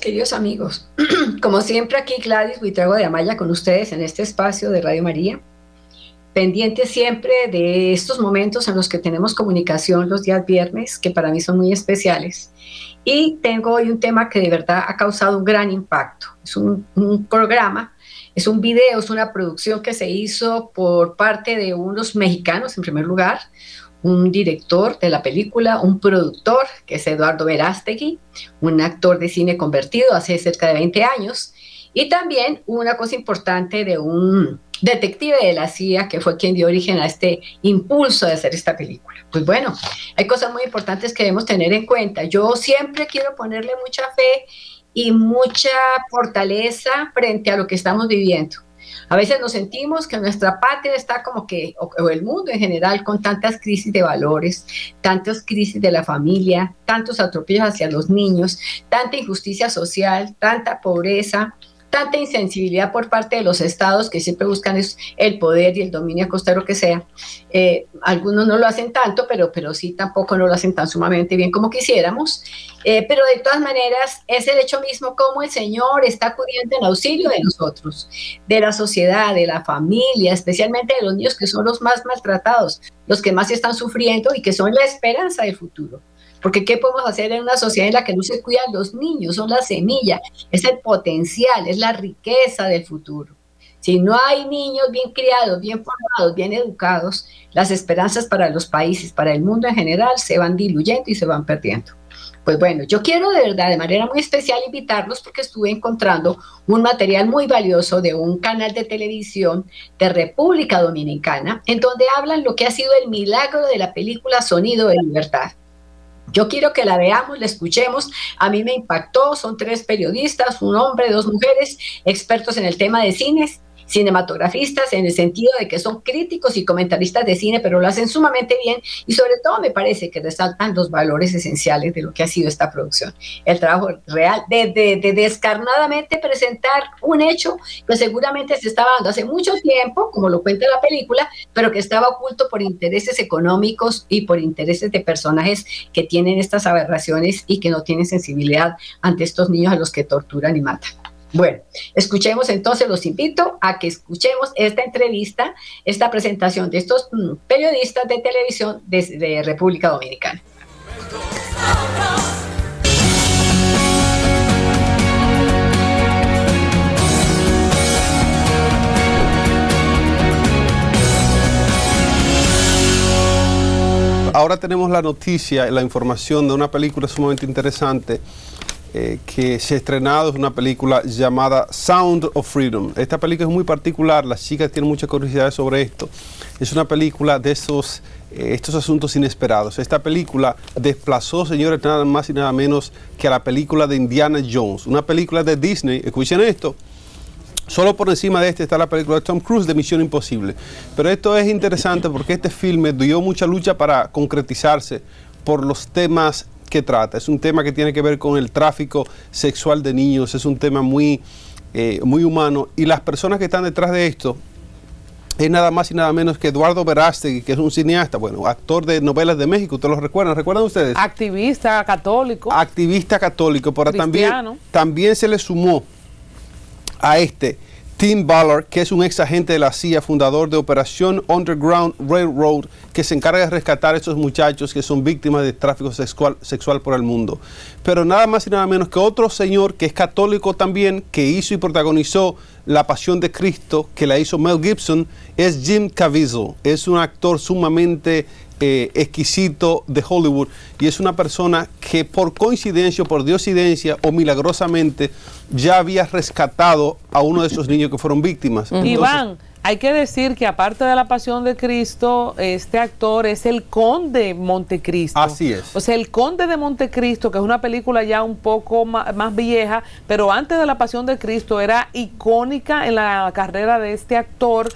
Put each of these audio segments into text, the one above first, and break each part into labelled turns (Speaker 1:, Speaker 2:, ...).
Speaker 1: queridos amigos. Como siempre, aquí Gladys Huitrago de Amaya con ustedes en este espacio de Radio María. Pendiente siempre de estos momentos en los que tenemos comunicación los días viernes, que para mí son muy especiales. Y tengo hoy un tema que de verdad ha causado un gran impacto. Es un, un programa, es un video, es una producción que se hizo por parte de unos mexicanos, en primer lugar, un director de la película, un productor, que es Eduardo Verástegui, un actor de cine convertido hace cerca de 20 años, y también una cosa importante de un detective de la CIA que fue quien dio origen a este impulso de hacer esta película. Pues bueno, hay cosas muy importantes que debemos tener en cuenta. Yo siempre quiero ponerle mucha fe y mucha fortaleza frente a lo que estamos viviendo. A veces nos sentimos que nuestra patria está como que, o, el mundo en general, con tantas crisis de valores, tantas crisis de la familia, tantos atropellos hacia los niños, tanta injusticia social, tanta pobreza, tanta insensibilidad por parte de los estados que siempre buscan el poder y el dominio lo que sea. Eh, algunos no lo hacen tanto, pero, pero sí tampoco no lo hacen tan sumamente bien como quisiéramos. Eh, pero de todas maneras es el hecho mismo como el Señor está acudiendo en auxilio de nosotros, de la sociedad, de la familia, especialmente de los niños que son los más maltratados, los que más están sufriendo y que son la esperanza del futuro. Porque ¿qué podemos hacer en una sociedad en la que no se cuidan los niños? Son la semilla, es el potencial, es la riqueza del futuro. Si no hay niños bien criados, bien formados, bien educados, las esperanzas para los países, para el mundo en general, se van diluyendo y se van perdiendo. Pues bueno, yo quiero de verdad, de manera muy especial, invitarlos porque estuve encontrando un material muy valioso de un canal de televisión de República Dominicana, en donde hablan lo que ha sido el milagro de la película Sonido de Libertad. Yo quiero que la veamos, la escuchemos. A mí me impactó, son tres periodistas, un hombre, dos mujeres, expertos en el tema de cines cinematografistas en el sentido de que son críticos y comentaristas de cine, pero lo hacen sumamente bien y sobre todo me parece que resaltan los valores esenciales de lo que ha sido esta producción. El trabajo real de, descarnadamente presentar un hecho que seguramente se estaba dando hace mucho tiempo, como lo cuenta la película, pero que estaba oculto por intereses económicos y por intereses de personajes que tienen estas aberraciones y que no tienen sensibilidad ante estos niños a los que torturan y matan. Bueno, escuchemos entonces, los invito a que escuchemos esta entrevista, esta presentación de estos mm, periodistas de televisión de, República Dominicana.
Speaker 2: Ahora tenemos la noticia, la información de una película sumamente interesante eh, que se ha estrenado, es una película llamada Sound of Freedom. Esta película es muy particular, las chicas tienen mucha curiosidad sobre esto. Es una película de esos, eh, estos asuntos inesperados. Esta película desplazó, señores, nada más y nada menos que a la película de Indiana Jones, una película de Disney. Escuchen esto. Solo por encima de este está la película de Tom Cruise de Misión Imposible. Pero esto es interesante porque este filme dio mucha lucha para concretizarse por los temas que trata. Es un tema que tiene que ver con el tráfico sexual de niños, es un tema muy, eh, muy humano y las personas que están detrás de esto es nada más y nada menos que Eduardo Verástegui, que es un cineasta, bueno, actor de novelas de México, ¿ustedes lo recuerdan? ¿Recuerdan ustedes?
Speaker 3: Activista católico.
Speaker 2: Activista católico, pero también, también se le sumó a este Tim Ballard, que es un ex agente de la CIA, fundador de Operación Underground Railroad, que se encarga de rescatar a estos muchachos que son víctimas de tráfico sexual, sexual por el mundo. Pero nada más y nada menos que otro señor que es católico también, que hizo y protagonizó La Pasión de Cristo, que la hizo Mel Gibson, es Jim Caviezel. Es un actor sumamente eh, exquisito de Hollywood y es una persona que por coincidencia, por diosidencia o milagrosamente ya había rescatado a uno de esos niños que fueron víctimas.
Speaker 3: Iván, hay que decir que aparte de la Pasión de Cristo, este actor es el Conde Montecristo.
Speaker 2: Así es.
Speaker 3: O sea, el Conde de Montecristo, que es una película ya un poco más, más vieja, pero antes de la Pasión de Cristo era icónica en la carrera de este actor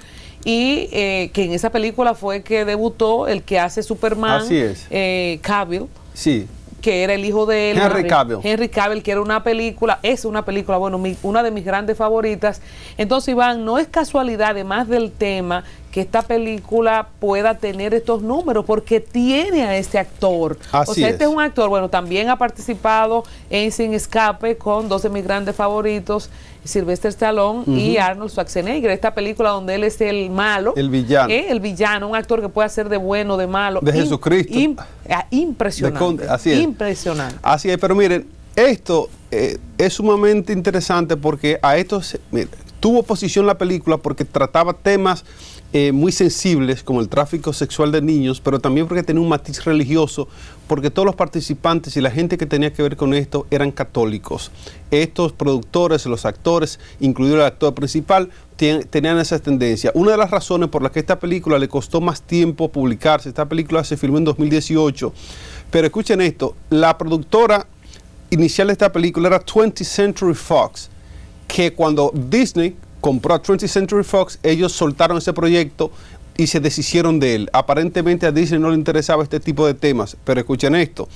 Speaker 3: y eh, que en esa película fue que debutó el que hace Superman,
Speaker 2: Así es.
Speaker 3: Eh, Cavill.
Speaker 2: Sí.
Speaker 3: Que era el hijo de él.
Speaker 2: Henry Cavill.
Speaker 3: Henry Cavill, que era una película, es una película, bueno, una de mis grandes favoritas. Entonces, Iván, no es casualidad, además del tema, que esta película pueda tener estos números porque tiene a este actor.
Speaker 2: Así
Speaker 3: o sea, este es
Speaker 2: es.
Speaker 3: un actor, bueno, también ha participado en Sin Escape con dos de mis grandes favoritos, Sylvester Stallone y Arnold Schwarzenegger. Esta película donde él es el malo.
Speaker 2: El villano.
Speaker 3: eh, el villano, un actor que puede hacer de bueno, de malo.
Speaker 2: De Jesucristo.
Speaker 3: ah, impresionante.
Speaker 2: De así es.
Speaker 3: Impresionante.
Speaker 2: Así es, pero miren, esto eh, es sumamente interesante porque a esto se- mire, tuvo posición la película porque trataba temas eh, muy sensibles como el tráfico sexual de niños, pero también porque tenía un matiz religioso, porque todos los participantes y la gente que tenía que ver con esto eran católicos. Estos productores, los actores, incluido el actor principal, tenían esa tendencia. Una de las razones por las que esta película le costó más tiempo publicarse, esta película se filmó en 2018, pero escuchen esto, la productora inicial de esta película era 20th Century Fox, que cuando Disney compró a 20th Century Fox, ellos soltaron ese proyecto y se deshicieron de él. Aparentemente a Disney no le interesaba este tipo de temas, pero escuchen esto.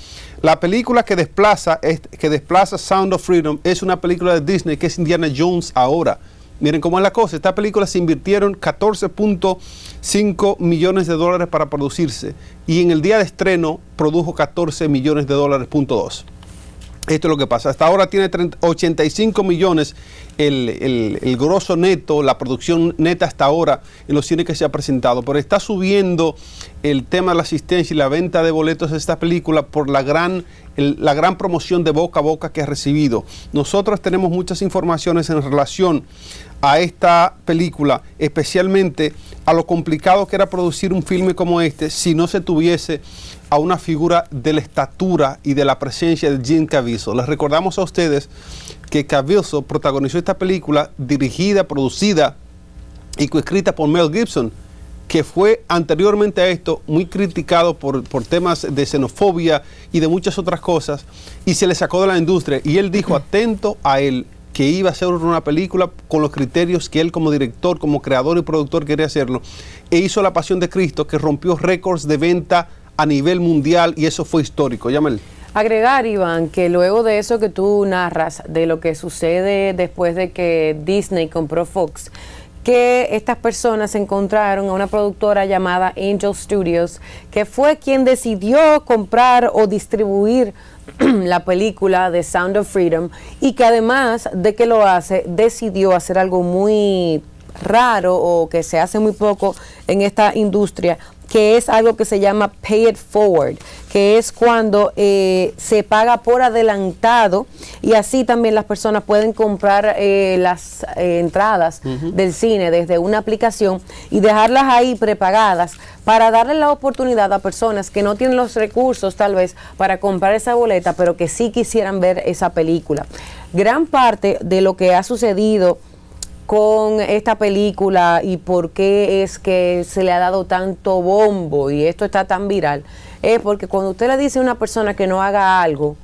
Speaker 2: La película que desplaza, es- que desplaza Sound of Freedom es una película de Disney que es Indiana Jones ahora. Miren cómo es la cosa. Esta película se invirtieron 14.5 millones de dólares para producirse y en el día de estreno produjo 14 millones de dólares, punto dos. Esto es lo que pasa. Hasta ahora tiene 30 85 millones el, el, el grosso neto, la producción neta hasta ahora en los cines que se ha presentado. Pero está subiendo el tema de la asistencia y la venta de boletos de esta película por la gran, la gran promoción de boca a boca que ha recibido. Nosotros tenemos muchas informaciones en relación a esta película, especialmente a lo complicado que era producir un filme como este si no se tuviese a una figura de la estatura y de la presencia de Jim Caviezel. Les recordamos a ustedes que Caviezel protagonizó esta película dirigida, producida y coescrita por Mel Gibson, que fue anteriormente a esto muy criticado por, por temas de xenofobia y de muchas otras cosas, y se le sacó de la industria. Y él dijo, atento a él, que iba a hacer una película con los criterios que él como director, como creador y productor quería hacerlo, e hizo La Pasión de Cristo, que rompió récords de venta a nivel mundial, y eso fue histórico. Llámale.
Speaker 4: Agregar, Iván, que luego de eso que tú narras, de lo que sucede después de que Disney compró Fox, que estas personas encontraron a una productora llamada Angel Studios, que fue quien decidió comprar o distribuir la película de Sound of Freedom y que además de que lo hace, decidió hacer algo muy raro o que se hace muy poco en esta industria, que es algo que se llama pay it forward, que es cuando eh, se paga por adelantado y así también las personas pueden comprar eh, las eh, entradas del cine desde una aplicación y dejarlas ahí prepagadas para darle la oportunidad a personas que no tienen los recursos tal vez para comprar esa boleta, pero que sí quisieran ver esa película. Gran parte de lo que ha sucedido con esta película y por qué es que se le ha dado tanto bombo y esto está tan viral, es porque cuando usted le dice a una persona que no haga algo,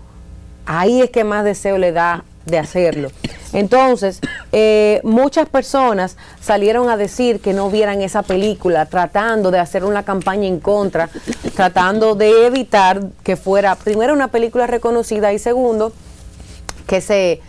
Speaker 4: ahí es que más deseo le da de hacerlo. Entonces, eh, muchas personas salieron a decir que no vieran esa película, tratando de hacer una campaña en contra, tratando de evitar que fuera, primero, una película reconocida y segundo, que se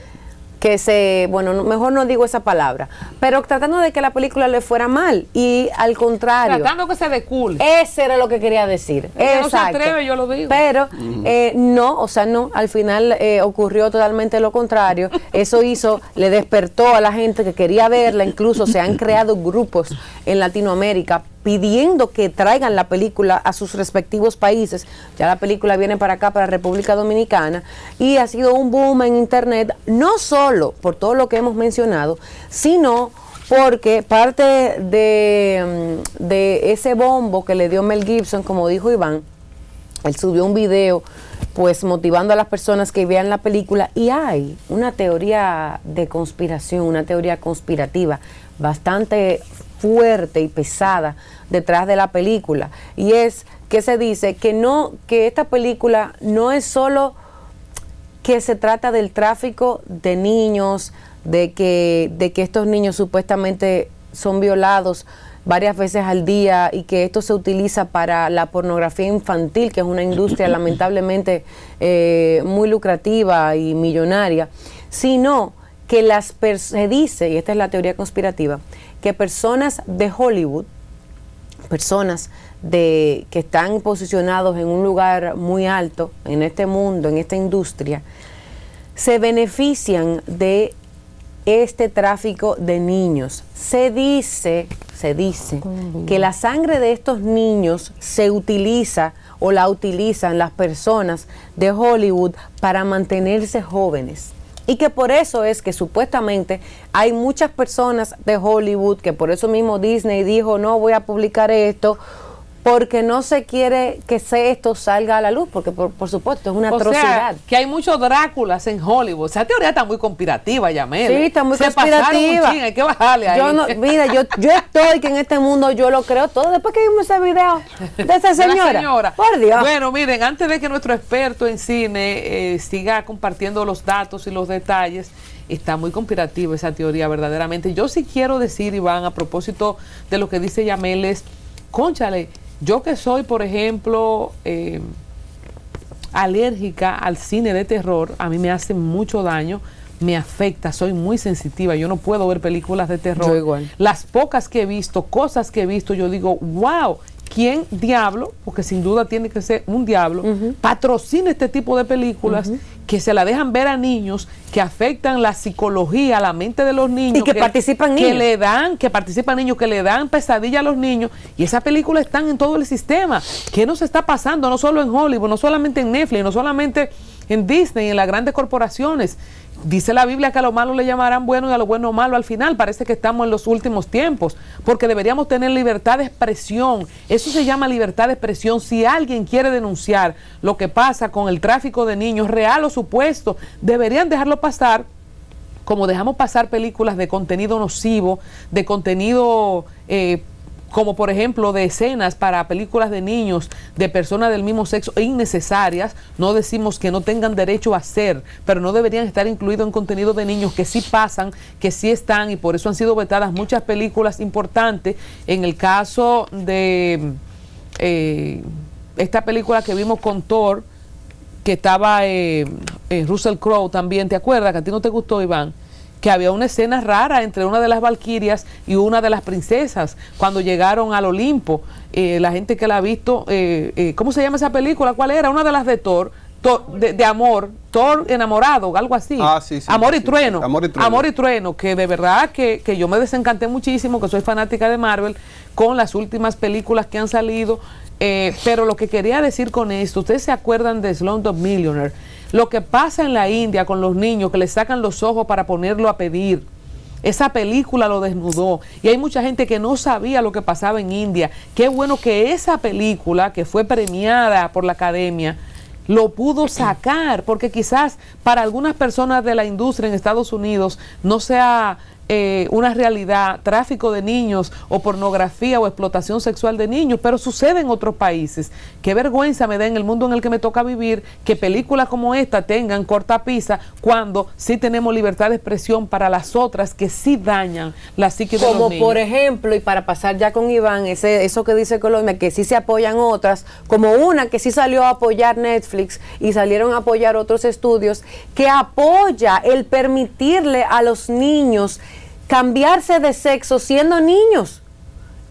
Speaker 4: que se, bueno, no- mejor no digo esa palabra, pero tratando de que la película le fuera mal y al contrario.
Speaker 3: Tratando que se de cool.
Speaker 4: Ese era lo que quería decir.
Speaker 3: El que no se
Speaker 4: Exacto.
Speaker 3: atreve, yo lo digo.
Speaker 4: Pero eh, no, o sea, no, al final eh, ocurrió totalmente lo contrario. Eso hizo, le despertó a la gente que quería verla, incluso se han creado grupos en Latinoamérica pidiendo que traigan la película a sus respectivos países. Ya la película viene para acá, para República Dominicana, y ha sido un boom en Internet, no solo por todo lo que hemos mencionado, sino porque parte de, mm, de ese bombo que le dio Mel Gibson, como dijo Iván, él subió un video pues motivando a las personas que vean la película y hay una teoría de conspiración, una teoría conspirativa bastante fuerte y pesada detrás de la película. Y es que se dice que no que esta película no es solo que se trata del tráfico de niños, de que, de que estos niños supuestamente son violados varias veces al día y que esto se utiliza para la pornografía infantil, que es una industria lamentablemente eh, muy lucrativa y millonaria, sino que las se dice, y esta es la teoría conspirativa, que personas de Hollywood personas de, que están posicionados en un lugar muy alto en este mundo, en esta industria, se benefician de este tráfico de niños. Se dice, se dice que la sangre de estos niños se utiliza o la utilizan las personas de Hollywood para mantenerse jóvenes. Y que por eso es que supuestamente hay muchas personas de Hollywood, que por eso mismo Disney dijo, no voy a publicar esto, porque no se quiere que esto salga a la luz, porque por, supuesto es una atrocidad.
Speaker 3: que hay muchos Dráculas en Hollywood. Esa teoría está muy conspirativa, Yamel.
Speaker 4: Sí, está muy conspirativa.
Speaker 3: hay que bajarle ahí.
Speaker 4: Yo no, mira, yo, yo estoy que en este mundo yo lo creo todo. Después que vimos ese video de esa señora. Por Dios.
Speaker 3: Bueno, miren, antes de que nuestro experto en cine eh, siga compartiendo los datos y los detalles, está muy conspirativa esa teoría verdaderamente. Yo sí quiero decir, Iván, a propósito de lo que dice Yamel, es, conchale, yo que soy, por ejemplo, eh, alérgica al cine de terror, a mí me hace mucho daño, me afecta, soy muy sensitiva, yo no puedo ver películas de terror.
Speaker 4: igual.
Speaker 3: Las pocas que he visto, cosas que he visto, yo digo, wow, ¿quién diablo, porque sin duda tiene que ser un diablo, patrocina este tipo de películas que se la dejan ver a niños, que afectan la psicología, la mente de los niños.
Speaker 4: Y que, participan
Speaker 3: niños. Que le dan, que participan niños, que le dan pesadilla a los niños. Y esas películas están en todo el sistema. ¿Qué nos está pasando? No solo en Hollywood, no solamente en Netflix, no solamente en Disney, en las grandes corporaciones. Dice la Biblia que a lo malo le llamarán bueno y a lo bueno malo al final. Parece que estamos en los últimos tiempos, porque deberíamos tener libertad de expresión. Eso se llama libertad de expresión. Si alguien quiere denunciar lo que pasa con el tráfico de niños, real o supuesto, deberían dejarlo pasar como dejamos pasar películas de contenido nocivo, de contenido eh, como por ejemplo de escenas para películas de niños de personas del mismo sexo innecesarias, no decimos que no tengan derecho a ser, pero no deberían estar incluidos en contenido de niños que sí pasan, que sí están y por eso han sido vetadas muchas películas importantes. En el caso de eh, esta película que vimos con Thor, que estaba eh, eh, Russell Crowe también, ¿te acuerdas? Que a ti no te gustó, Iván que había una escena rara entre una de las valquirias y una de las princesas cuando llegaron al Olimpo. Eh, la gente que la ha visto, eh, eh, ¿cómo se llama esa película? ¿Cuál era? Una de las de Thor. de, amor, Thor enamorado, algo así.
Speaker 2: Ah, sí, sí,
Speaker 3: amor, y trueno. Amor y trueno. Amor y trueno, que de verdad que, que yo me desencanté muchísimo, que soy fanática de Marvel, con las últimas películas que han salido. pero lo que quería decir con esto, ustedes se acuerdan de Slumdog Millionaire, lo que pasa en la India con los niños que le sacan los ojos para ponerlo a pedir. Esa película lo desnudó y hay mucha gente que no sabía lo que pasaba en India. Qué bueno que esa película, que fue premiada por la academia, lo pudo sacar, porque quizás para algunas personas de la industria en Estados Unidos no sea eh, una realidad, tráfico de niños o pornografía o explotación sexual de niños, pero sucede en otros países. Qué vergüenza me da en el mundo en el que me toca vivir que películas como esta tengan corta pisa cuando sí tenemos libertad de expresión para las otras que sí dañan la psique de
Speaker 4: los
Speaker 3: niños.
Speaker 4: Como por ejemplo, y para pasar ya con Iván, ese, eso que dice Colombia, que sí se apoyan otras, como una que sí salió a apoyar Netflix y salieron a apoyar otros estudios, que apoya el permitirle a los niños cambiarse de sexo siendo niños,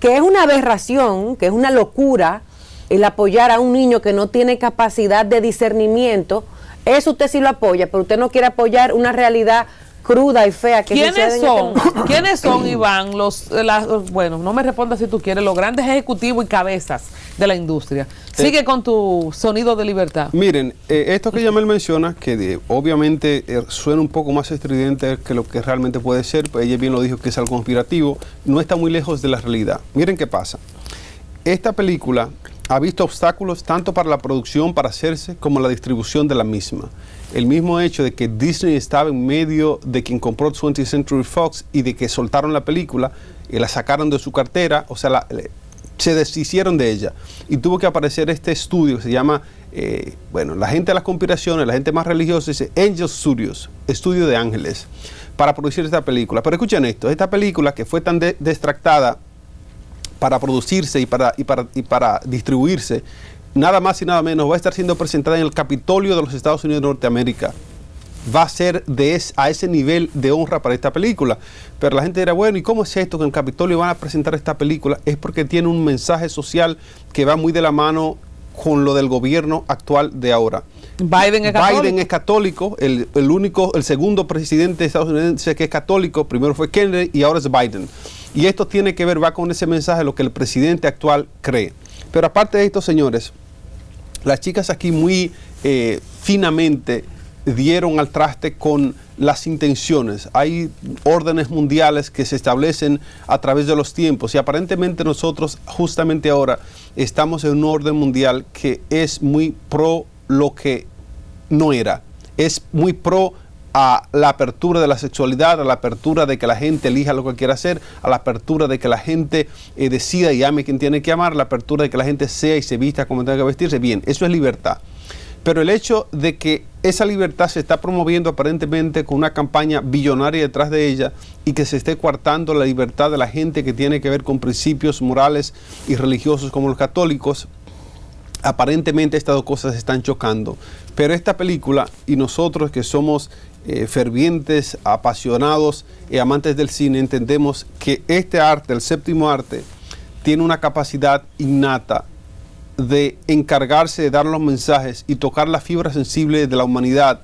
Speaker 4: que es una aberración, que es una locura el apoyar a un niño que no tiene capacidad de discernimiento. Eso usted sí lo apoya, pero usted no quiere apoyar una realidad cruda y fea que
Speaker 3: ¿Quiénes
Speaker 4: este
Speaker 3: son? ¿Quiénes son, Iván? Los, bueno, no me respondas si tú quieres, los grandes ejecutivos y cabezas de la industria. Sigue con tu sonido de libertad.
Speaker 2: Miren, eh, esto que Yamel menciona, que obviamente eh, suena un poco más estridente que lo que realmente puede ser, pues ella bien lo dijo que es algo conspirativo, no está muy lejos de la realidad. Miren qué pasa. Esta película ha visto obstáculos tanto para la producción, para hacerse, como la distribución de la misma el mismo hecho de que Disney estaba en medio de quien compró 20th Century Fox y de que soltaron la película y la sacaron de su cartera, o sea, se deshicieron de ella. Y tuvo que aparecer este estudio que se llama, eh, bueno, la gente de las conspiraciones, la gente más religiosa, dice Angel Studios, estudio de ángeles, para producir esta película. Pero escuchen esto, esta película que fue tan destractada para producirse y para, y para, y para distribuirse, nada más y nada menos, va a estar siendo presentada en el Capitolio de los Estados Unidos de Norteamérica. va a ser de a ese nivel de honra para esta película. Pero la gente dirá, bueno, ¿y cómo es esto que en el Capitolio van a presentar esta película? Es porque tiene un mensaje social que va muy de la mano con lo del gobierno actual de ahora.
Speaker 3: Biden es católico.
Speaker 2: Biden es católico, el, el, único, el segundo presidente de Estados Unidos que es católico, primero fue Kennedy y ahora es Biden. Y esto tiene que ver, va con ese mensaje, lo que el presidente actual cree. Pero aparte de esto, señores, las chicas aquí muy eh, finamente dieron al traste con las intenciones. Hay órdenes mundiales que se establecen a través de los tiempos y aparentemente nosotros justamente ahora estamos en un orden mundial que es muy pro lo que no era. Es muy pro a la apertura de la sexualidad, a la apertura de que la gente elija lo que quiera hacer, a la apertura de que la gente eh, decida y ame quien tiene que amar, la apertura de que la gente sea y se vista como tenga que vestirse. Bien, eso es libertad. Pero el hecho de que esa libertad se está promoviendo aparentemente con una campaña billonaria detrás de ella y que se esté coartando la libertad de la gente que tiene que ver con principios morales y religiosos como los católicos, aparentemente estas dos cosas están chocando. Pero esta película y nosotros que somos eh, fervientes, apasionados y amantes del cine, entendemos que este arte, el séptimo arte, tiene una capacidad innata de encargarse de dar los mensajes y tocar la fibra sensible de la humanidad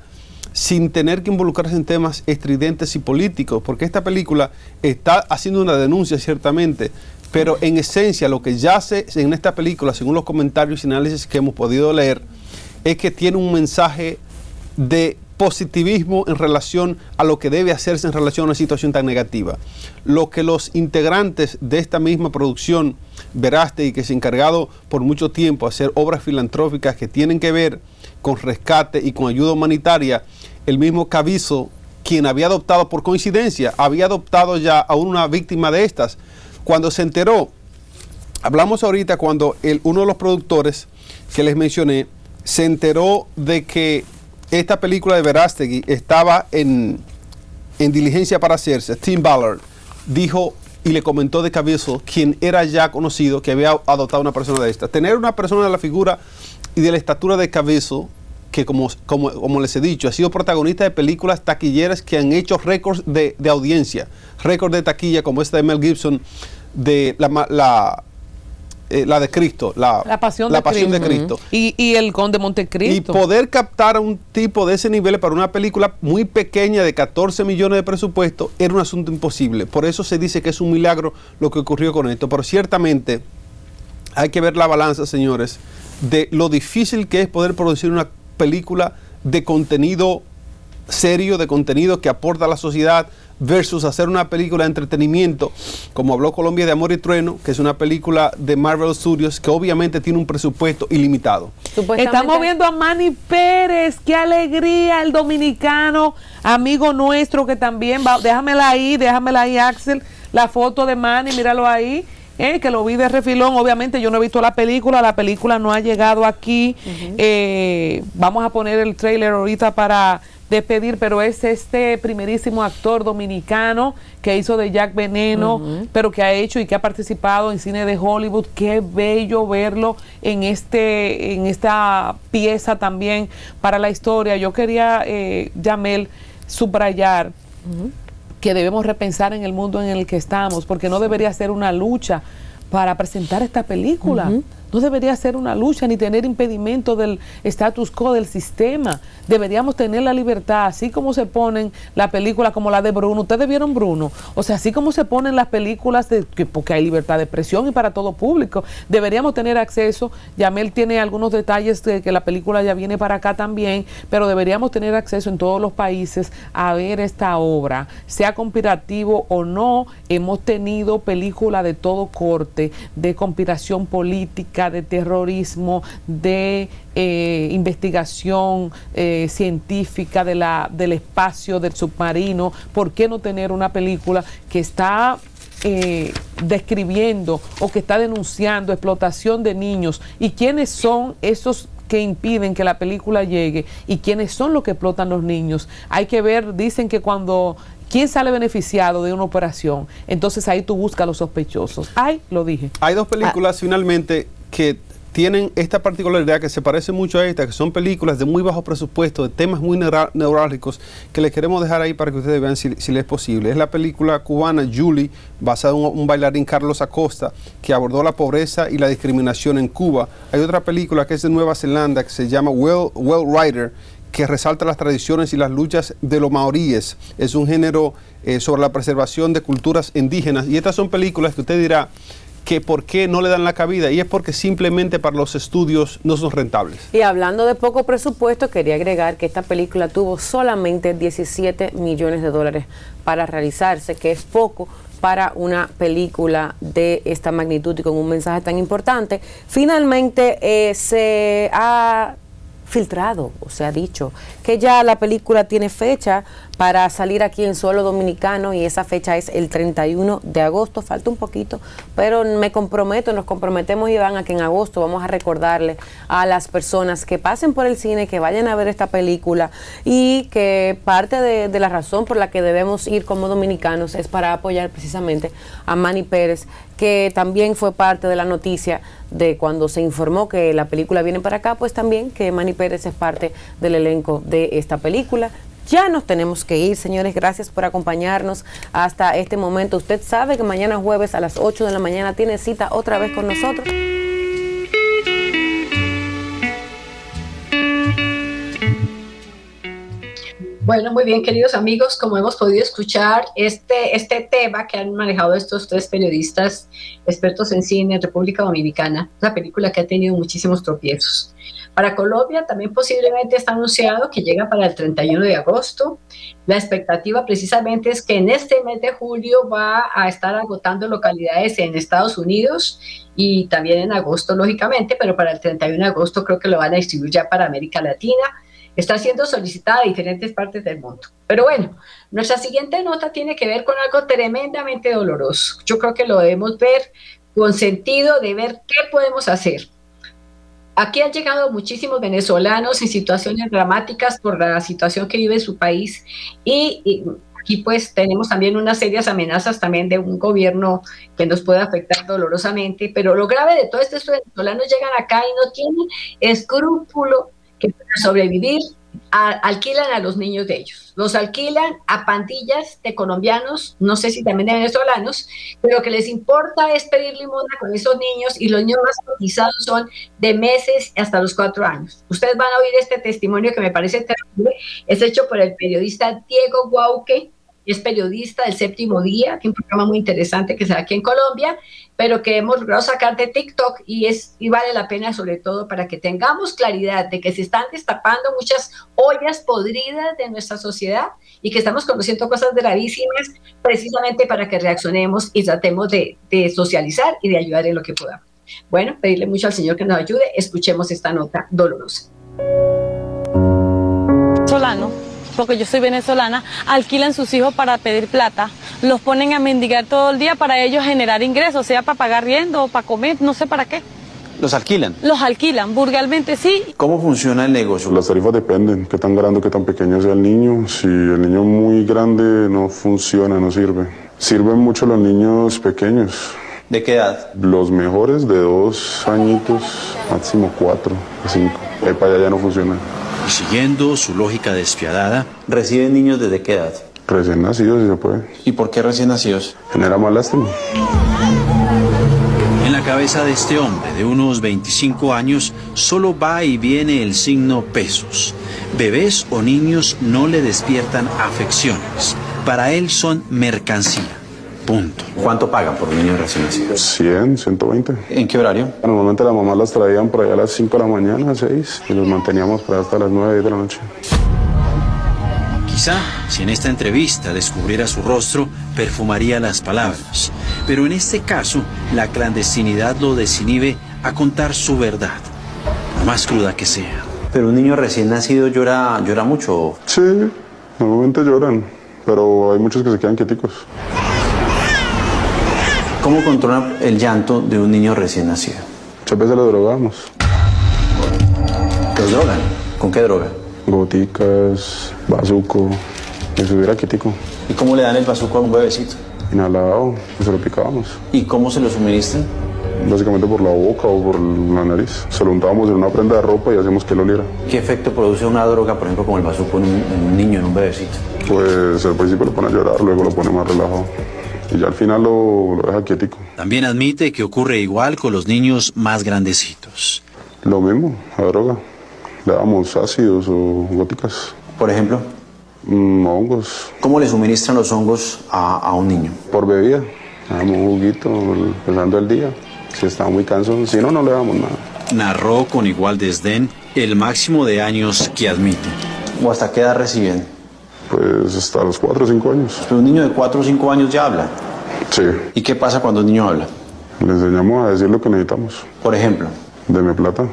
Speaker 2: sin tener que involucrarse en temas estridentes y políticos, porque esta película está haciendo una denuncia ciertamente, pero en esencia lo que yace en esta película, según los comentarios y análisis que hemos podido leer, es que tiene un mensaje de positivismo en relación a lo que debe hacerse en relación a una situación tan negativa. Lo que los integrantes de esta misma producción, Veraste y que se ha encargado por mucho tiempo a hacer obras filantróficas que tienen que ver con rescate y con ayuda humanitaria, el mismo Cavizo, quien había adoptado por coincidencia, había adoptado ya a una víctima de estas, cuando se enteró, hablamos ahorita cuando el, uno de los productores que les mencioné, se enteró de que esta película de Verástegui estaba en, diligencia para hacerse, Tim Ballard dijo y le comentó de Cabezo, quien era ya conocido, que había adoptado una persona de esta. Tener una persona de la figura y de la estatura de Cabezo, que como, como, como les he dicho, ha sido protagonista de películas taquilleras que han hecho récords de, audiencia, récords de taquilla como esta de Mel Gibson, de la eh, la de Cristo, la,
Speaker 3: pasión, de, Cristo. Y, el Conde Montecristo.
Speaker 2: Y poder captar a un tipo de ese nivel para una película muy pequeña de 14 millones de presupuesto era un asunto imposible. Por eso se dice que es un milagro lo que ocurrió con esto. Pero ciertamente hay que ver la balanza, señores, de lo difícil que es poder producir una película de contenido serio, de contenido que aporta a la sociedad, versus hacer una película de entretenimiento, como habló Colombia de Amor y Trueno, que es una película de Marvel Studios que obviamente tiene un presupuesto ilimitado.
Speaker 3: Estamos viendo a Manny Pérez, qué alegría, el dominicano, amigo nuestro que también va, déjamela ahí, déjamela ahí Axel, la foto de Manny, míralo ahí. Eh, que lo vi de refilón, obviamente yo no he visto la película, la película no ha llegado aquí, eh, vamos a poner el trailer ahorita para despedir, pero es este primerísimo actor dominicano que hizo de Jack Veneno, pero que ha hecho y que ha participado en cine de Hollywood. Qué bello verlo en este, en esta pieza también para la historia. Yo quería, eh, Yamel, subrayar. que debemos repensar en el mundo en el que estamos, porque no debería ser una lucha para presentar esta película no debería ser una lucha ni tener impedimento del status quo del sistema. Deberíamos tener la libertad, así como se ponen las películas como la de Bruno. Ustedes vieron Bruno. O sea, así como se ponen las películas, de, que, porque hay libertad de expresión y para todo público. Deberíamos tener acceso. Yamel tiene algunos detalles de que la película ya viene para acá también, pero deberíamos tener acceso en todos los países a ver esta obra, sea conspirativo o no. Hemos tenido películas de todo corte, de conspiración política de terrorismo, de eh, investigación eh, científica de la, del espacio, del submarino. ¿Por qué no tener una película que está eh, describiendo o que está denunciando explotación de niños y quiénes son esos que impiden que la película llegue y quiénes son los que explotan los niños. Hay que ver, dicen que cuando ¿Quién sale beneficiado de una operación? Entonces ahí tú buscas a los sospechosos. Ay, lo dije.
Speaker 2: Hay dos películas finalmente que tienen esta particularidad que se parece mucho a esta, que son películas de muy bajo presupuesto, de temas muy neurálgicos, que les queremos dejar ahí para que ustedes vean si, les es posible. Es la película cubana Julie, basada en un, bailarín Carlos Acosta, que abordó la pobreza y la discriminación en Cuba. Hay otra película que es de Nueva Zelanda, que se llama Well, well Rider, que resalta las tradiciones y las luchas de los maoríes. Es un género eh, sobre la preservación de culturas indígenas. Y estas son películas que usted dirá, que por qué no le dan la cabida y es porque simplemente para los estudios no son rentables.
Speaker 4: Y hablando de poco presupuesto, quería agregar que esta película tuvo solamente 17 millones de dólares para realizarse, que es poco para una película de esta magnitud y con un mensaje tan importante. Finalmente eh, se ha filtrado, o se ha dicho, que ya la película tiene fecha para salir aquí en suelo dominicano y esa fecha es el 31 de agosto, falta un poquito, pero me comprometo, nos comprometemos Iván a que en agosto vamos a recordarle a las personas que pasen por el cine, que vayan a ver esta película y que parte de, de la razón por la que debemos ir como dominicanos es para apoyar precisamente a Manny Pérez, que también fue parte de la noticia de cuando se informó que la película viene para acá, pues también que Manny Pérez es parte del elenco de esta película. Ya nos tenemos que ir, señores. Gracias por acompañarnos hasta este momento. Usted sabe que mañana jueves a las 8 de la mañana tiene cita otra vez con nosotros.
Speaker 1: Bueno, muy bien, queridos amigos, como hemos podido escuchar, este, este tema que han manejado estos tres periodistas expertos en cine en República Dominicana, una película que ha tenido muchísimos tropiezos. Para Colombia también posiblemente está anunciado que llega para el 31 de agosto. La expectativa precisamente es que en este mes de julio va a estar agotando localidades en Estados Unidos y también en agosto, lógicamente, pero para el 31 de agosto creo que lo van a distribuir ya para América Latina. Está siendo solicitada a diferentes partes del mundo. Pero bueno, nuestra siguiente nota tiene que ver con algo tremendamente doloroso. Yo creo que lo debemos ver con sentido de ver qué podemos hacer Aquí han llegado muchísimos venezolanos en situaciones dramáticas por la situación que vive su país y, aquí pues tenemos también unas serias amenazas también de un gobierno que nos puede afectar dolorosamente, pero lo grave de todo esto es que los venezolanos llegan acá y no tienen escrúpulo que para sobrevivir alquilan a los niños de ellos. Los alquilan a pandillas de colombianos, no sé si también de venezolanos, pero lo que les importa es pedir limosna con esos niños y los niños más cotizados son de meses hasta los cuatro años. Ustedes van a oír este testimonio que me parece terrible. Es hecho por el periodista Diego Guauque, es periodista del Séptimo Día, que es un programa muy interesante que se da aquí en Colombia, pero que hemos logrado sacar de TikTok y, es, y vale la pena sobre todo para que tengamos claridad de que se están destapando muchas ollas podridas de nuestra sociedad y que estamos conociendo cosas gravísimas precisamente para que reaccionemos y tratemos de, de socializar y de ayudar en lo que podamos. Bueno, pedirle mucho al Señor que nos ayude, escuchemos esta nota dolorosa.
Speaker 5: Solano porque yo soy venezolana, alquilan sus hijos para pedir plata, los ponen a mendigar todo el día para ellos generar ingresos, sea para pagar riendo o para comer, no sé para qué.
Speaker 6: ¿Los alquilan?
Speaker 5: Los alquilan, burgalmente sí.
Speaker 6: ¿Cómo funciona el negocio?
Speaker 7: Las tarifas dependen, qué tan grande, qué tan pequeño sea el niño. Si el niño es muy grande no funciona, no sirve. Sirven mucho los niños pequeños.
Speaker 6: ¿De qué edad?
Speaker 7: Los mejores de dos añitos, máximo cuatro, cinco. Ahí para allá ya no funciona.
Speaker 8: Y siguiendo su lógica despiadada,
Speaker 6: ¿reciben niños desde qué edad?
Speaker 7: Recién nacidos, si se puede.
Speaker 6: ¿Y por qué recién nacidos?
Speaker 7: Genera más lástima.
Speaker 8: En la cabeza de este hombre de unos 25 años solo va y viene el signo pesos. Bebés o niños no le despiertan afecciones. Para él son mercancía. Punto.
Speaker 6: ¿Cuánto pagan por un niño recién nacido?
Speaker 7: 100, 120.
Speaker 6: ¿En qué horario?
Speaker 7: Normalmente las mamás las traían por allá a las 5 de la mañana, a 6, y los manteníamos para hasta las 9, 10 de la noche.
Speaker 8: Quizá, si en esta entrevista descubriera su rostro, perfumaría las palabras. Pero en este caso, la clandestinidad lo desinhibe a contar su verdad, la más cruda que sea.
Speaker 6: Pero un niño recién nacido llora, llora mucho.
Speaker 7: Sí, normalmente lloran, pero hay muchos que se quedan quieticos.
Speaker 6: ¿Cómo controla el llanto de un niño recién nacido?
Speaker 7: Muchas veces lo drogamos.
Speaker 6: ¿Los drogan? ¿Con qué droga?
Speaker 7: Goticas, bazuco, que estuviera quitico.
Speaker 6: ¿Y cómo le dan el bazuco a un bebecito?
Speaker 7: Inhalado, y se lo picábamos.
Speaker 6: ¿Y cómo se lo suministran?
Speaker 7: básicamente por la boca o por la nariz. Se lo untábamos en una prenda de ropa y hacemos que lo oliera.
Speaker 6: ¿Qué efecto produce una droga, por ejemplo, como el bazuco en un, en un niño, en un bebecito?
Speaker 7: Pues al principio lo pone a llorar, luego lo pone más relajado. Y ya al final lo, lo deja quietico.
Speaker 8: También admite que ocurre igual con los niños más grandecitos.
Speaker 7: Lo mismo, la droga. Le damos ácidos o góticas.
Speaker 6: Por ejemplo,
Speaker 7: Mm, hongos,
Speaker 6: ¿cómo le suministran los hongos a, a un niño?
Speaker 7: por bebida. Le damos un juguito empezando el día. Si está muy cansado, si no, no le damos nada.
Speaker 8: Narró con igual desdén el máximo de años que admite.
Speaker 6: ¿O hasta qué edad reciben?
Speaker 7: Pues hasta los 4 o 5 años.
Speaker 6: Pero un niño de 4 o 5 años ya habla.
Speaker 7: Sí,
Speaker 6: ¿Y qué pasa cuando un niño habla?
Speaker 7: le enseñamos a decir lo que necesitamos.
Speaker 6: Por ejemplo,
Speaker 7: Deme plata.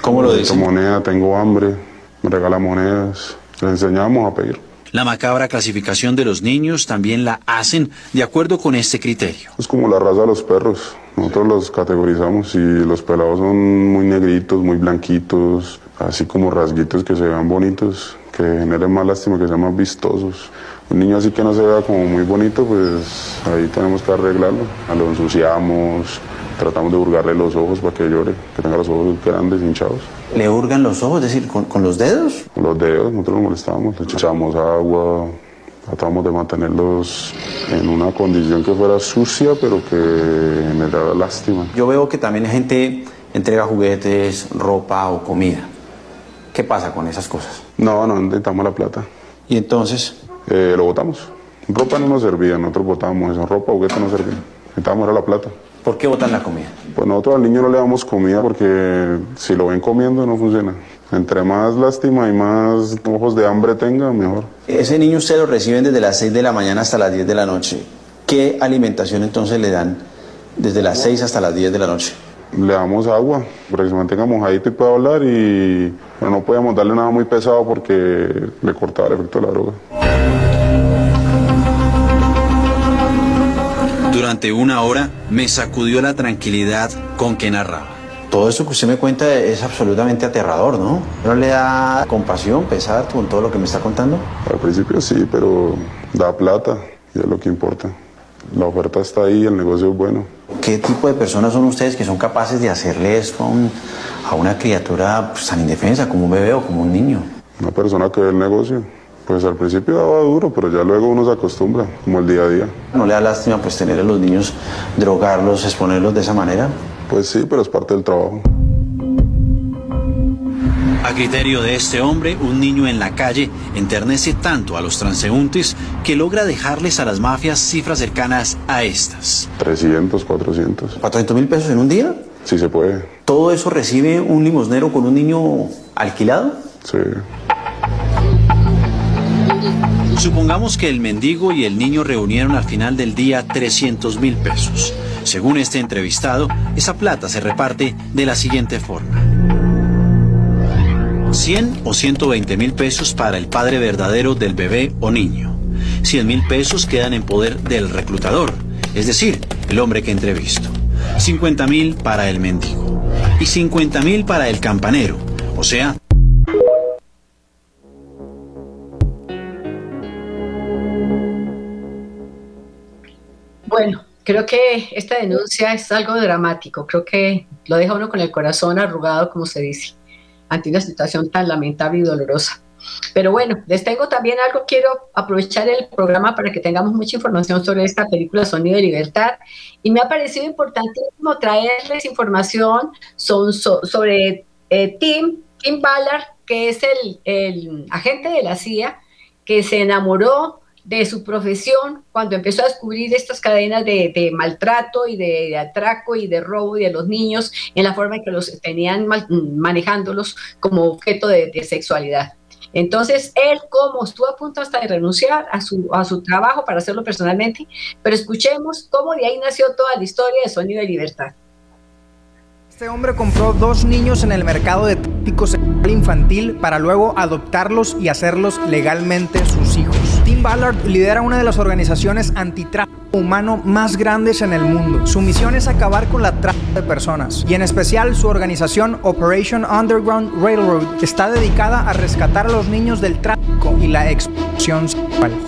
Speaker 6: ¿cómo lo dicen?
Speaker 7: moneda, tengo hambre, me regala monedas. Le enseñamos a pedir.
Speaker 8: La macabra clasificación de los niños también la hacen de acuerdo con este criterio.
Speaker 7: Es como la raza de los perros. Nosotros los categorizamos y los pelados son muy negritos, muy blanquitos, así como rasguitos que se vean bonitos, que generen más lástima, que sean más vistosos. Un niño así que no se vea como muy bonito, pues ahí tenemos que arreglarlo. Lo ensuciamos, tratamos de hurgarle los ojos para que llore, que tenga los ojos grandes, hinchados.
Speaker 6: ¿Le hurgan los ojos, es decir, con, con los dedos?
Speaker 7: Con los dedos, nosotros los molestábamos, le echamos agua, tratamos de mantenerlos en una condición que fuera sucia, pero que generara lástima.
Speaker 6: Yo veo que también la gente entrega juguetes, ropa o comida. ¿Qué pasa con esas cosas?
Speaker 7: No, no necesitamos la plata.
Speaker 6: Y entonces,
Speaker 7: Eh, lo botamos. Ropa no nos servía, nosotros botábamos eso. Ropa, juguete no servía. Necesitábamos era la plata.
Speaker 6: ¿por qué botan la comida?
Speaker 7: Pues nosotros al niño no le damos comida porque si lo ven comiendo no funciona. Entre más lástima y más ojos de hambre tenga, mejor.
Speaker 6: Ese niño usted lo reciben desde las 6 de la mañana hasta las 10 de la noche. ¿Qué alimentación entonces le dan desde las 6 hasta las 10 de la noche?
Speaker 7: Le damos agua para que se mantenga mojadito y pueda hablar y pero no podíamos darle nada muy pesado porque le cortaba el efecto de la droga.
Speaker 8: Durante una hora me sacudió la tranquilidad con que narraba.
Speaker 6: Todo eso que usted me cuenta es absolutamente aterrador, ¿no? ¿No le da compasión, pesar con todo lo que me está contando?
Speaker 7: Al principio sí, pero da plata y es lo que importa. La oferta está ahí, el negocio es bueno.
Speaker 6: ¿Qué tipo de personas son ustedes que son capaces de hacerle esto a, un- a una criatura pues, tan indefensa como un bebé o como un niño?
Speaker 7: Una persona que ve el negocio, pues al principio daba duro, pero ya luego uno se acostumbra, como el día a día.
Speaker 6: ¿No le da lástima pues tener a los niños, drogarlos, exponerlos de esa manera?
Speaker 7: Pues sí, pero es parte del trabajo.
Speaker 8: A criterio de este hombre, un niño en la calle enternece tanto a los transeúntes que logra dejarles a las mafias cifras cercanas a estas.
Speaker 7: 300, 400.
Speaker 6: ¿400 mil pesos en un día?
Speaker 7: Sí se puede,
Speaker 6: ¿Todo eso recibe un limosnero con un niño alquilado?
Speaker 7: sí.
Speaker 8: Supongamos que el mendigo y el niño reunieron al final del día 300 mil pesos. Según este entrevistado, esa plata se reparte de la siguiente forma. 100 o 120 mil pesos para el padre verdadero del bebé o niño. 100 mil pesos quedan en poder del reclutador, es decir, el hombre que entrevisto. 50 mil para el mendigo. Y 50 mil para el campanero, o sea,
Speaker 1: Bueno, creo que esta denuncia es algo dramático. Creo que lo deja uno con el corazón arrugado, como se dice, ante una situación tan lamentable y dolorosa. Pero bueno, les tengo también algo, quiero aprovechar el programa para que tengamos mucha información sobre esta película Sonido de Libertad y me ha parecido importantísimo traerles información son- so- sobre eh, Tim, Tim Ballard, que es el, el agente de la CIA que se enamoró de su profesión cuando empezó a descubrir estas cadenas de, maltrato y de, atraco y de robo de los niños en la forma en que los tenían manejándolos como objeto de, sexualidad. Entonces, él como estuvo a punto hasta de renunciar a su, a su trabajo para hacerlo personalmente, pero escuchemos cómo de ahí nació toda la historia de Sonido de Libertad.
Speaker 9: Este hombre compró dos niños en el mercado de sexual infantil para luego adoptarlos y hacerlos legalmente hijos. Tim Ballard lidera una de las organizaciones antitráfico humano más grandes en el mundo. Su misión es acabar con la trata de personas y en especial su organización Operation Underground Railroad está dedicada a rescatar a los niños del tráfico y la explotación.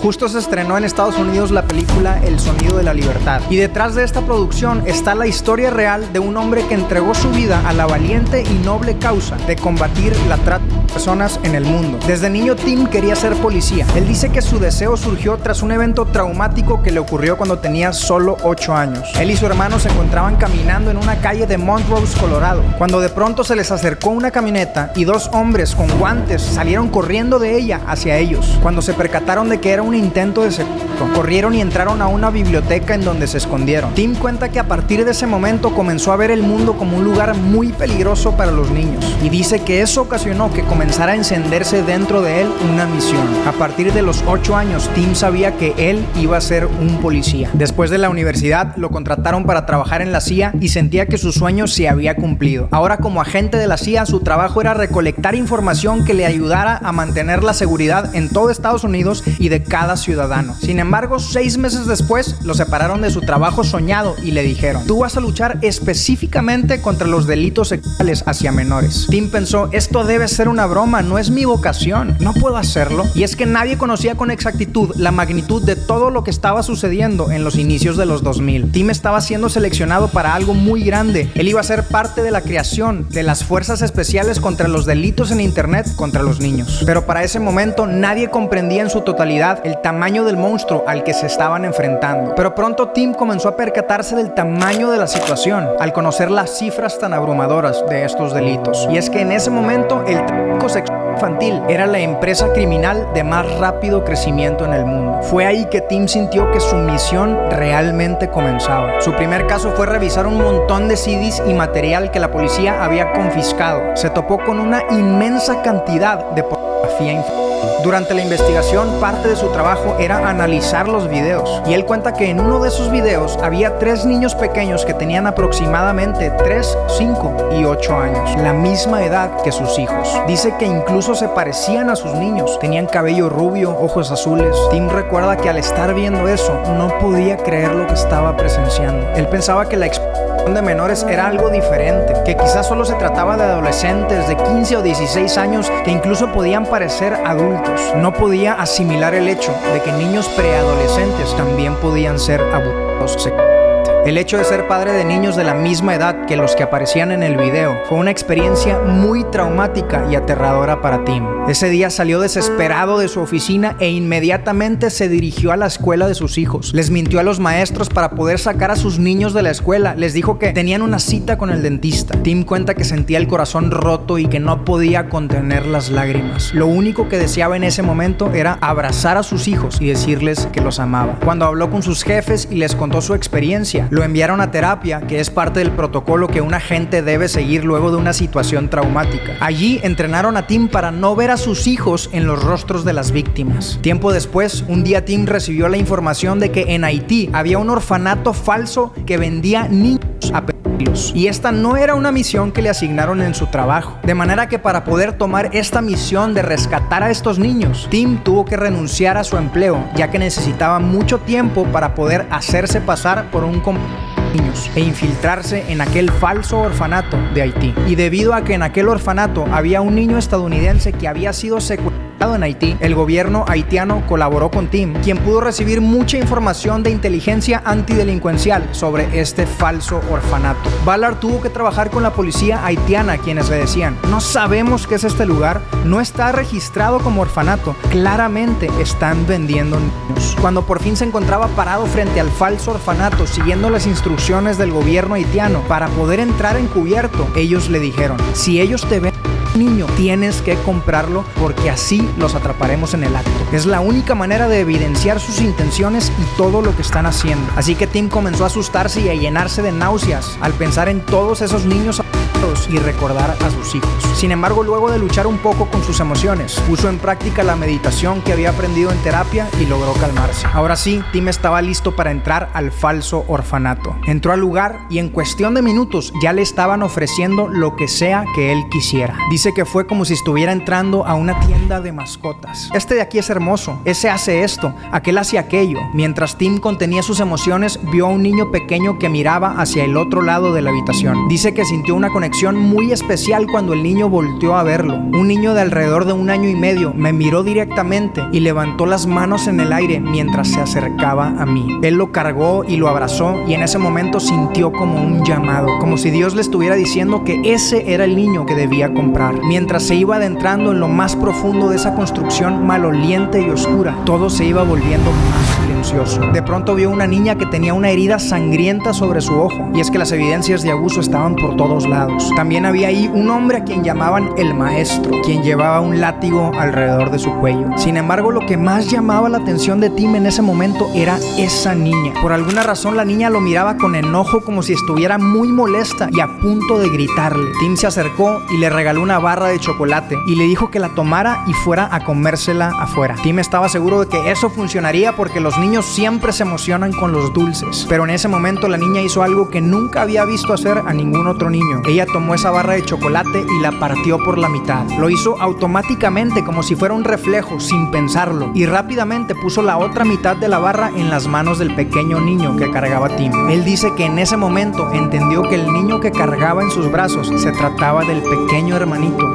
Speaker 9: Justo se estrenó en Estados Unidos la película El sonido de la libertad. Y detrás de esta producción está la historia real de un hombre que entregó su vida a la valiente y noble causa de combatir la trata de personas en el mundo. Desde niño Tim quería ser policía. Él dice que su deseo surgió tras un evento traumático que le ocurrió cuando tenía solo 8 años. Él y su hermano se encontraban caminando en una calle de Montrose, Colorado, cuando de pronto se les acercó una camioneta y dos hombres con guantes salieron corriendo de ella hacia ellos. Cuando se percataron de que era un intento de secuestro. Corrieron y entraron a una biblioteca en donde se escondieron. Tim cuenta que a partir de ese momento comenzó a ver el mundo como un lugar muy peligroso para los niños y dice que eso ocasionó que comenzara a encenderse dentro de él una misión. A partir de los 8 años, Tim sabía que él iba a ser un policía. Después de la universidad, lo contrataron para trabajar en la CIA y sentía que su sueño se había cumplido. Ahora como agente de la CIA, su trabajo era recolectar información que le ayudara a mantener la seguridad en todo Estados Unidos y de cada ciudadano. Sin embargo, seis meses después lo separaron de su trabajo soñado y le dijeron, tú vas a luchar específicamente contra los delitos sexuales hacia menores. Tim pensó, esto debe ser una broma, no es mi vocación, no puedo hacerlo. Y es que nadie conocía con exactitud la magnitud de todo lo que estaba sucediendo en los inicios de los 2000. Tim estaba siendo seleccionado para algo muy grande. Él iba a ser parte de la creación de las fuerzas especiales contra los delitos en Internet contra los niños. Pero para ese momento nadie comprendía en su totalidad el tamaño del monstruo al que se estaban enfrentando. Pero pronto Tim comenzó a percatarse del tamaño de la situación al conocer las cifras tan abrumadoras de estos delitos. Y es que en ese momento el tráfico sexual infantil era la empresa criminal de más rápido crecimiento en el mundo. Fue ahí que Tim sintió que su misión realmente comenzaba. Su primer caso fue revisar un montón de CDs y material que la policía había confiscado. Se topó con una inmensa cantidad de pornografía infantil. Durante la investigación, parte de su trabajo era analizar los videos. Y él cuenta que en uno de esos videos había tres niños pequeños que tenían aproximadamente 3, 5 y 8 años, la misma edad que sus hijos. Dice que incluso se parecían a sus niños. Tenían cabello rubio, ojos azules. Tim recuerda que al estar viendo eso, no podía creer lo que estaba presenciando. Él pensaba que la explotación de menores era algo diferente, que quizás solo se trataba de adolescentes de 15 o 16 años que incluso podían parecer adultos. No podía asimilar el hecho de que niños preadolescentes también podían ser abusados. El hecho de ser padre de niños de la misma edad que los que aparecían en el video fue una experiencia muy traumática y aterradora para Tim. Ese día salió desesperado de su oficina e inmediatamente se dirigió a la escuela de sus hijos. Les mintió a los maestros para poder sacar a sus niños de la escuela. Les dijo que tenían una cita con el dentista. Tim cuenta que sentía el corazón roto y que no podía contener las lágrimas. Lo único que deseaba en ese momento era abrazar a sus hijos y decirles que los amaba. Cuando habló con sus jefes y les contó su experiencia, lo enviaron a terapia, que es parte del protocolo que un agente debe seguir luego de una situación traumática. Allí entrenaron a Tim para no ver a sus hijos en los rostros de las víctimas. Tiempo después, un día Tim recibió la información de que en Haití había un orfanato falso que vendía niños a pedófilos. Y esta no era una misión que le asignaron en su trabajo. De manera que para poder tomar esta misión de rescatar a estos niños, Tim tuvo que renunciar a su empleo, ya que necesitaba mucho tiempo para poder hacerse pasar por un compañero niños e infiltrarse en aquel falso orfanato de Haití. Y debido a que en aquel orfanato había un niño estadounidense que había sido secuestrado en Haití, el gobierno haitiano colaboró con Tim, quien pudo recibir mucha información de inteligencia antidelincuencial sobre este falso orfanato. Ballard tuvo que trabajar con la policía haitiana, quienes le decían, no sabemos qué es este lugar, no está registrado como orfanato, claramente están vendiendo niños. Cuando por fin se encontraba parado frente al falso orfanato, siguiendo las instrucciones del gobierno haitiano para poder entrar encubierto, ellos le dijeron, si ellos te ven tienes que comprarlo porque así los atraparemos en el acto. Es la única manera de evidenciar sus intenciones y todo lo que están haciendo. Así que Tim comenzó a asustarse y a llenarse de náuseas al pensar en todos esos niños y recordar a sus hijos. Sin embargo, luego de luchar un poco con sus emociones, puso en práctica la meditación que había aprendido en terapia y logró calmarse. Ahora sí, Tim estaba listo para entrar al falso orfanato. Entró al lugar y en cuestión de minutos ya le estaban ofreciendo lo que sea que él quisiera. Dice que fue como si estuviera entrando a una tienda de mascotas. Este de aquí es hermoso, ese hace esto, aquel hace aquello. Mientras Tim contenía sus emociones, vio a un niño pequeño que miraba hacia el otro lado de la habitación. Dice que sintió una conexión muy especial cuando el niño volteó a verlo. Un niño de alrededor de un año y medio me miró directamente y levantó las manos en el aire mientras se acercaba a mí. Él lo cargó y lo abrazó y en ese momento sintió como un llamado, como si Dios le estuviera diciendo que ese era el niño que debía comprar. Mientras se iba adentrando en lo más profundo de esa construcción maloliente y oscura, todo se iba volviendo más De pronto vio una niña que tenía una herida sangrienta sobre su ojo, y es que las evidencias de abuso estaban por todos lados. También había ahí un hombre a quien llamaban el maestro, quien llevaba un látigo alrededor de su cuello. Sin embargo, lo que más llamaba la atención de Tim en ese momento era esa niña. Por alguna razón la niña lo miraba con enojo como si estuviera muy molesta y a punto de gritarle. Tim se acercó y le regaló una barra de chocolate y le dijo que la tomara y fuera a comérsela afuera. Tim estaba seguro de que eso funcionaría porque los niños siempre se emocionan con los dulces. Pero en ese momento la niña hizo algo que nunca había visto hacer a ningún otro niño. Ella tomó esa barra de chocolate y la partió por la mitad. Lo hizo automáticamente como si fuera un reflejo, sin pensarlo. Y rápidamente puso la otra mitad de la barra en las manos del pequeño niño que cargaba Tim. Él dice que en ese momento entendió que el niño que cargaba en sus brazos se trataba del pequeño hermanito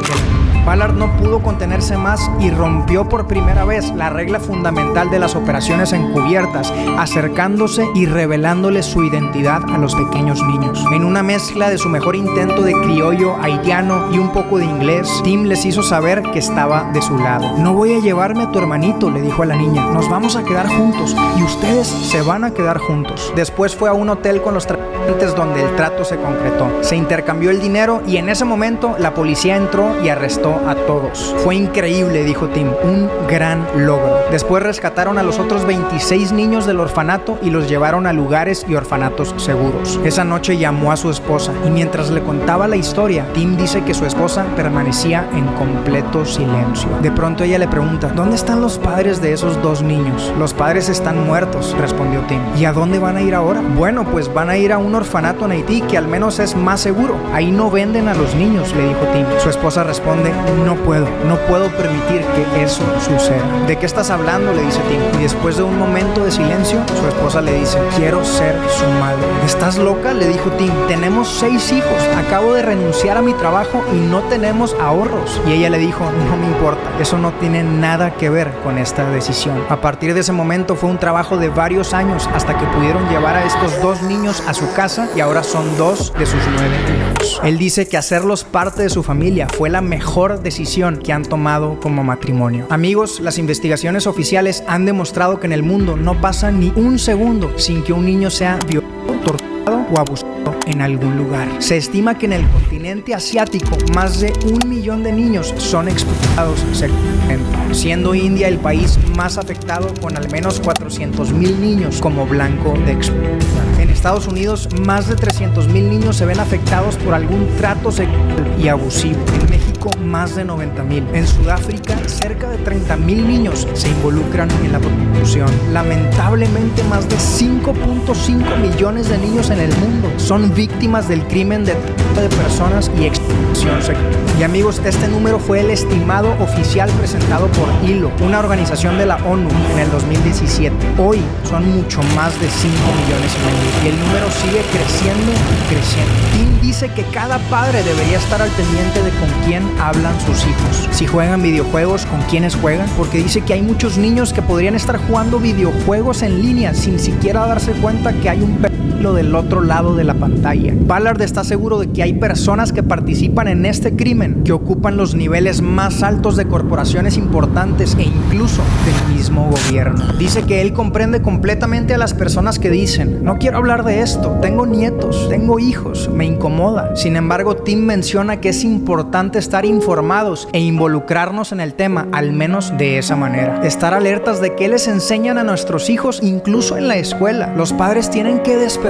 Speaker 9: Ballard no pudo contenerse más y rompió por primera vez la regla fundamental de las operaciones encubiertas, acercándose y revelándole su identidad a los pequeños niños. En una mezcla de su mejor intento de criollo haitiano y un poco de inglés, Tim les hizo saber que estaba de su lado. No voy a llevarme a tu hermanito, le dijo a la niña. Nos vamos a quedar juntos y ustedes se van a quedar juntos. Después fue a un hotel con los tratantes donde el trato se concretó. Se intercambió el dinero y en ese momento la policía entró y arrestó a todos. Fue increíble, dijo Tim, un gran logro. Después rescataron a los otros 26 niños del orfanato y los llevaron a lugares y orfanatos seguros. Esa noche llamó a su esposa y mientras le contaba la historia, Tim dice que su esposa permanecía en completo silencio. De pronto ella le pregunta, ¿dónde están los padres de esos dos niños? Los padres están muertos, respondió Tim. ¿Y a dónde van a ir ahora? Bueno, pues van a ir a un orfanato en Haití que al menos es más seguro. Ahí no venden a los niños, le dijo Tim. Su esposa responde, no puedo, no puedo permitir que eso suceda. ¿De qué estás hablando? le dice Tim. Y después de un momento de silencio, su esposa le dice, quiero ser su madre. ¿Estás loca? le dijo Tim. Tenemos seis hijos, acabo de renunciar a mi trabajo y no tenemos ahorros. Y ella le dijo, no me importa, eso no tiene nada que ver con esta decisión. A partir de ese momento fue un trabajo de varios años hasta que pudieron llevar a estos dos niños a su casa y ahora son dos de sus nueve hijos. Él dice que hacerlos parte de su familia fue la mejor decisión que han tomado como matrimonio. Amigos, las investigaciones oficiales han demostrado que en el mundo no pasa ni un segundo sin que un niño sea violado, torturado o abusado en algún lugar. Se estima que en el continente asiático más de un millón de niños son expulsados sexualmente, siendo India el país más afectado con al menos 400 mil niños como blanco de expulsión. En Estados Unidos, más de 300 mil niños se ven afectados por algún trato sexual y abusivo. En México, más de 90 mil. En Sudáfrica, cerca de 30 mil niños se involucran en la prostitución. Lamentablemente, más de 5.5 millones de niños en el mundo son víctimas del crimen de de personas y expulsión sexual. Y amigos, este número fue el estimado oficial presentado por ILO, una organización de la ONU, en el 2017. Hoy son mucho más de 5 millones y medio. Y el número sigue creciendo y creciendo. Tim dice que cada padre debería estar al pendiente de con quién hablan sus hijos. Si juegan videojuegos, con quiénes juegan. Porque dice que hay muchos niños que podrían estar jugando videojuegos en línea sin siquiera darse cuenta que hay un lo del otro lado de la pantalla. Ballard está seguro de que hay personas que participan en este crimen, que ocupan los niveles más altos de corporaciones importantes e incluso del mismo gobierno. Dice que él comprende completamente a las personas que dicen, no quiero hablar de esto, tengo nietos, tengo hijos, me incomoda. Sin embargo, Tim menciona que es importante estar informados e involucrarnos en el tema, al menos de esa manera. Estar alertas de qué les enseñan a nuestros hijos, incluso en la escuela. Los padres tienen que despertar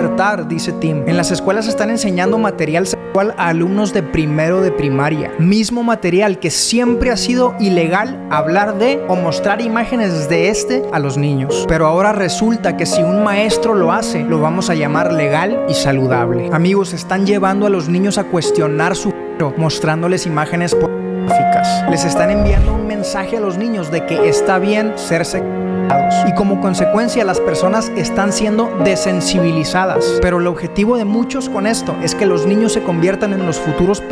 Speaker 9: dice Tim. En las escuelas están enseñando material sexual a alumnos de primero de primaria. Mismo material que siempre ha sido ilegal hablar de o mostrar imágenes de este a los niños. Pero ahora resulta que si un maestro lo hace, lo vamos a llamar legal y saludable. Amigos, están llevando a los niños a cuestionar su mostrándoles imágenes Les están enviando un mensaje a los niños de que está bien ser sexual y como consecuencia las personas están siendo desensibilizadas. Pero el objetivo de muchos con esto es que los niños se conviertan en los futuros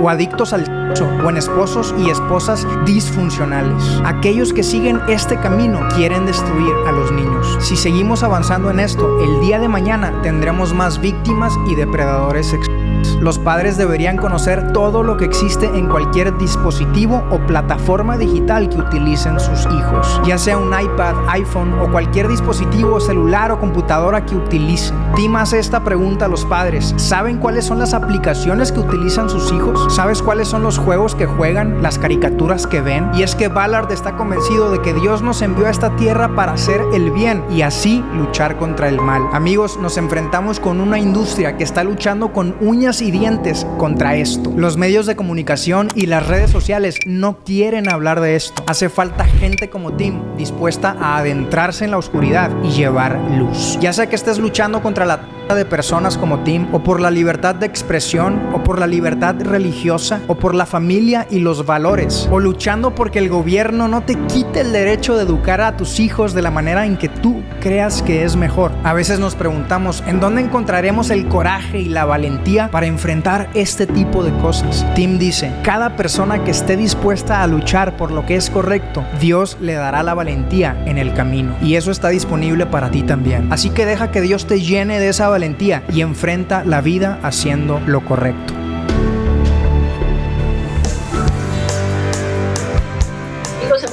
Speaker 9: o adictos al sexo o en esposos y esposas disfuncionales. Aquellos que siguen este camino quieren destruir a los niños. Si seguimos avanzando en esto, el día de mañana tendremos más víctimas y depredadores sexuales. Los padres deberían conocer todo lo que existe en cualquier dispositivo o plataforma digital que utilicen sus hijos, ya sea un iPad, iPhone o cualquier dispositivo celular o computadora que utilicen. Hace esta pregunta a los padres. ¿Saben cuáles son las aplicaciones que utilizan sus hijos? ¿Sabes cuáles son los juegos que juegan, las caricaturas que ven? Y es que Ballard está convencido de que Dios nos envió a esta tierra para hacer el bien y así luchar contra el mal. Amigos, nos enfrentamos con una industria que está luchando con uñas y dientes contra esto. Los medios de comunicación y las redes sociales no quieren hablar de esto. Hace falta gente como Tim dispuesta a adentrarse en la oscuridad y llevar luz. Ya sea que estés luchando contra la de personas como Tim, o por la libertad de expresión, o por la libertad religiosa, o por la familia y los valores, o luchando porque el gobierno no te quite el derecho de educar a tus hijos de la manera en que tú creas que es mejor. A veces nos preguntamos, ¿en dónde encontraremos el coraje y la valentía para enfrentar este tipo de cosas? Tim dice, cada persona que esté dispuesta a luchar por lo que es correcto, Dios le dará la valentía en el camino. Y eso está disponible para ti también. Así que deja que Dios te llene de esa valentía y enfrenta la vida haciendo lo correcto.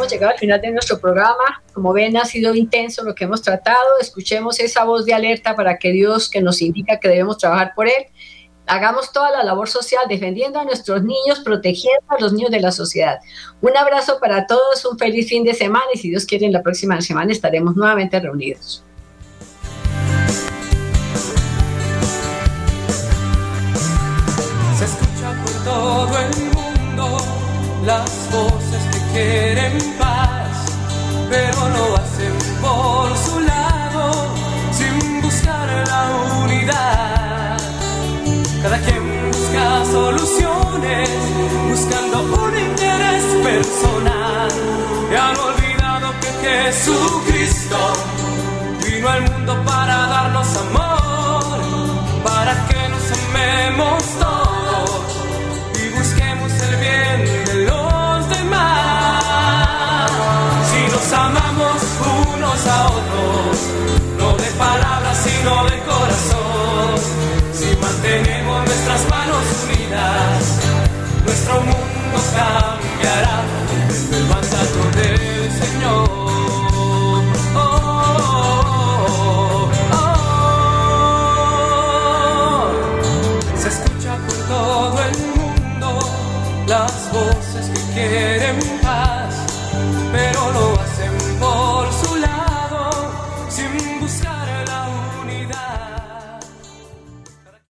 Speaker 1: Llegado al final de nuestro programa. Como ven, ha sido intenso lo que hemos tratado. Escuchemos esa voz de alerta para que Dios, que nos indica que debemos trabajar por Él, hagamos toda la labor social defendiendo a nuestros niños, protegiendo a los niños de la sociedad. Un abrazo para todos, un feliz fin de semana y si Dios quiere, en la próxima semana estaremos nuevamente reunidos.
Speaker 10: Todo el mundo las voces que quieren paz, pero lo hacen por su lado sin buscar la unidad. Cada quien busca soluciones buscando un interés personal y han olvidado que Jesucristo vino al mundo para darnos amor, para que nos amemos todos palabras, sino de corazón. Si mantenemos nuestras manos unidas, nuestro mundo cambiará.